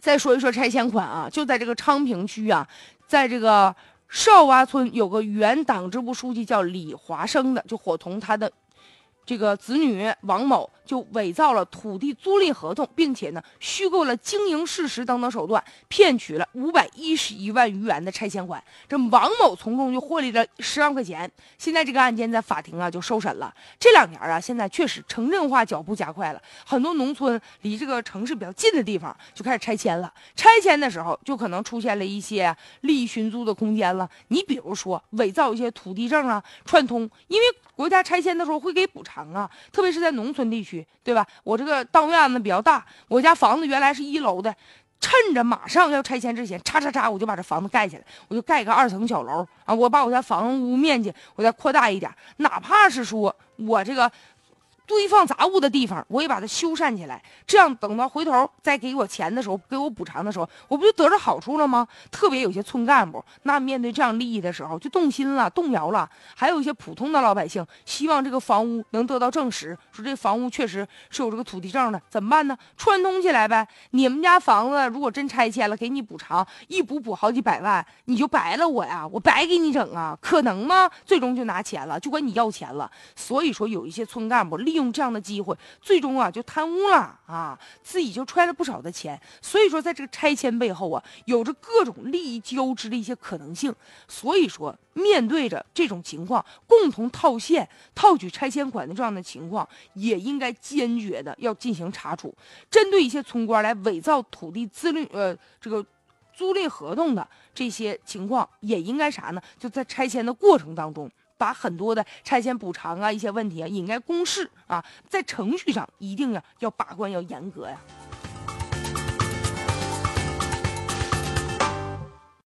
再说一说拆迁款啊，就在这个昌平区啊，在这个少洼村有个原党支部书记叫李华生的，就伙同他的这个子女王某。就伪造了土地租赁合同，并且呢，虚构了经营事实等等手段，骗取了五百一十一万余元的拆迁款。这王某从中就获利了十万块钱。现在这个案件在法庭啊就受审了。这两年啊，现在确实城镇化脚步加快了，很多农村离这个城市比较近的地方就开始拆迁了。拆迁的时候就可能出现了一些利益寻租的空间了。你比如说伪造一些土地证啊，串通，因为国家拆迁的时候会给补偿啊，特别是在农村地区。对吧？我这个当院子比较大，我家房子原来是一楼的，趁着马上要拆迁之前，嚓嚓嚓，我就把这房子盖起来，我就盖个二层小楼啊，我把我家房屋面积我再扩大一点，哪怕是说我这个。堆放杂物的地方，我也把它修缮起来。这样等到回头再给我钱的时候，给我补偿的时候，我不就得着好处了吗？特别有些村干部，那面对这样利益的时候，就动心了、动摇了。还有一些普通的老百姓，希望这个房屋能得到证实，说这房屋确实是有这个土地证的，怎么办呢？串通起来呗。你们家房子如果真拆迁了，给你补偿，一补补好几百万，你就白了我呀，我白给你整啊，可能吗？最终就拿钱了，就管你要钱了。所以说，有一些村干部利用用。这样的机会，最终啊就贪污了啊，自己就揣了不少的钱。所以说，在这个拆迁背后啊，有着各种利益交织的一些可能性。所以说，面对着这种情况，共同套现、套取拆迁款的这样的情况，也应该坚决的要进行查处。针对一些村官来伪造土地自赁呃这个租赁合同的这些情况，也应该啥呢？就在拆迁的过程当中。把很多的拆迁补偿啊，一些问题啊，应该公示啊，在程序上一定要要把关，要严格呀。